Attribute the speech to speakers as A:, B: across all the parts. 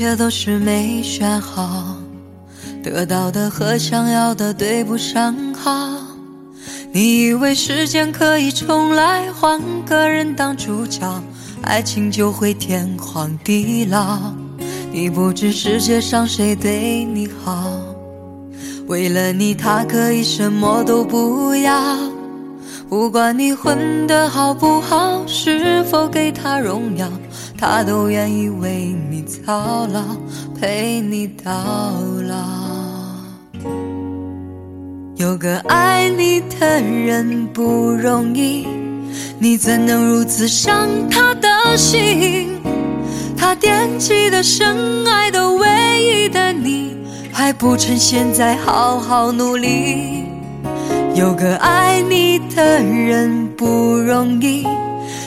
A: 一切都是没选好，得到的和想要的对不上号。你以为时间可以重来，换个人当主角，爱情就会天荒地老。你不知世界上谁对你好，为了你他可以什么都不要。不管你混得好不好，是否给他荣耀，他都愿意为你操劳，陪你到老。有个爱你的人不容易，你怎能如此伤他的心？他惦记的、深爱的、唯一的你，还不趁现在好好努力。有个爱你的人不容易，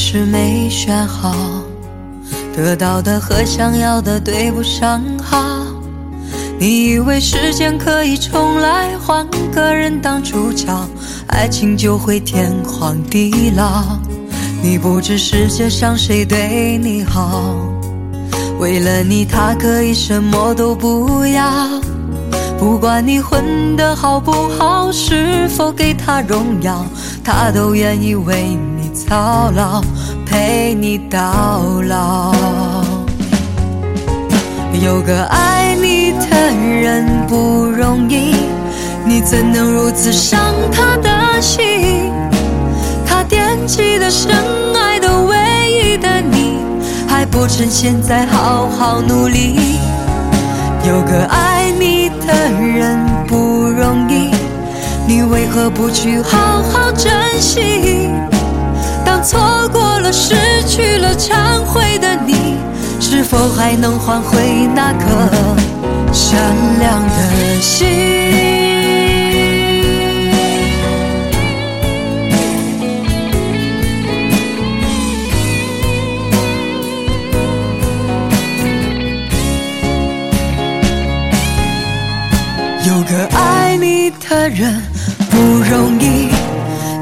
A: 是没选好，得到的和想要的对不上号。你以为时间可以重来，换个人当主角，爱情就会天荒地老。你不知世界上谁对你好，为了你他可以什么都不要。不管你混得好不好，是否给他荣耀，他都愿意为你操劳，陪你到老。有个爱你的人不容易，你怎能如此伤他的心？他惦记的、深爱的、唯一的你，还不趁现在好好努力。有个爱你的人不容易，你为何不去好好珍惜？错过了、失去了、忏悔的你，是否还能换回那颗善良的心？有个爱你的人不容易，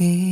A: 心？